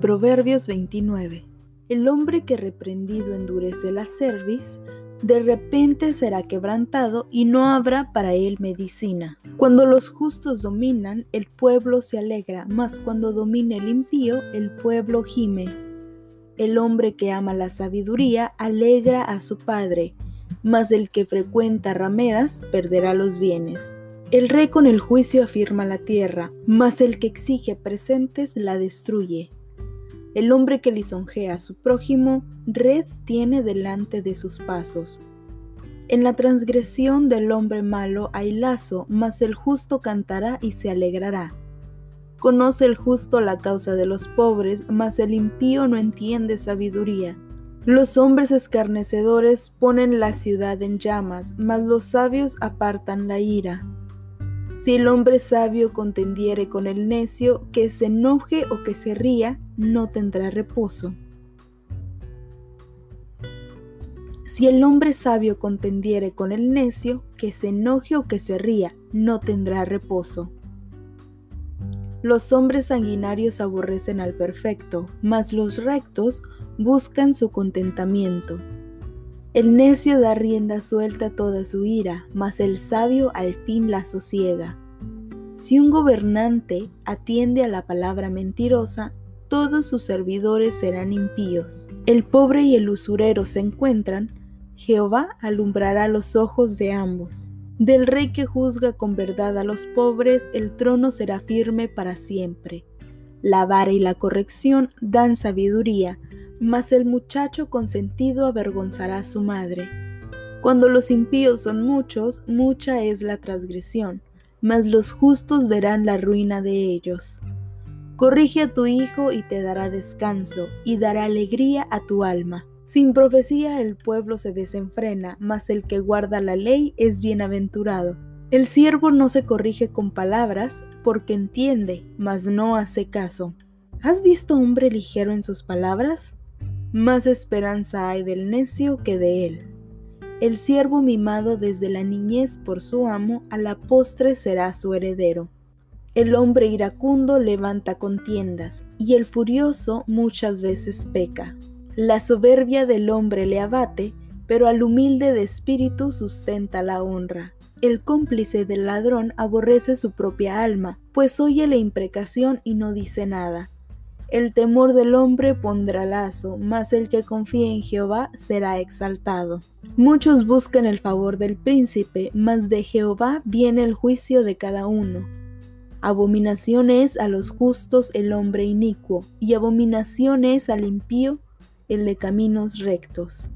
Proverbios 29. El hombre que reprendido endurece la cerviz, de repente será quebrantado y no habrá para él medicina. Cuando los justos dominan, el pueblo se alegra, mas cuando domina el impío, el pueblo gime. El hombre que ama la sabiduría alegra a su padre, mas el que frecuenta rameras perderá los bienes. El rey con el juicio afirma la tierra, mas el que exige presentes la destruye. El hombre que lisonjea a su prójimo, red tiene delante de sus pasos. En la transgresión del hombre malo hay lazo, mas el justo cantará y se alegrará. Conoce el justo la causa de los pobres, mas el impío no entiende sabiduría. Los hombres escarnecedores ponen la ciudad en llamas, mas los sabios apartan la ira. Si el hombre sabio contendiere con el necio, que se enoje o que se ría, no tendrá reposo. Si el hombre sabio contendiere con el necio, que se enoje o que se ría, no tendrá reposo. Los hombres sanguinarios aborrecen al perfecto, mas los rectos buscan su contentamiento. El necio da rienda suelta a toda su ira, mas el sabio al fin la sosiega. Si un gobernante atiende a la palabra mentirosa, todos sus servidores serán impíos. El pobre y el usurero se encuentran, Jehová alumbrará los ojos de ambos. Del rey que juzga con verdad a los pobres, el trono será firme para siempre. La vara y la corrección dan sabiduría, mas el muchacho consentido avergonzará a su madre. Cuando los impíos son muchos, mucha es la transgresión, mas los justos verán la ruina de ellos. Corrige a tu hijo y te dará descanso, y dará alegría a tu alma. Sin profecía el pueblo se desenfrena, mas el que guarda la ley es bienaventurado. El siervo no se corrige con palabras, porque entiende, mas no hace caso. ¿Has visto hombre ligero en sus palabras? Más esperanza hay del necio que de él. El siervo mimado desde la niñez por su amo, a la postre será su heredero. El hombre iracundo levanta contiendas, y el furioso muchas veces peca. La soberbia del hombre le abate, pero al humilde de espíritu sustenta la honra. El cómplice del ladrón aborrece su propia alma, pues oye la imprecación y no dice nada. El temor del hombre pondrá lazo, mas el que confía en Jehová será exaltado. Muchos buscan el favor del príncipe, mas de Jehová viene el juicio de cada uno. Abominación es a los justos el hombre inicuo, y abominación es al impío el de caminos rectos.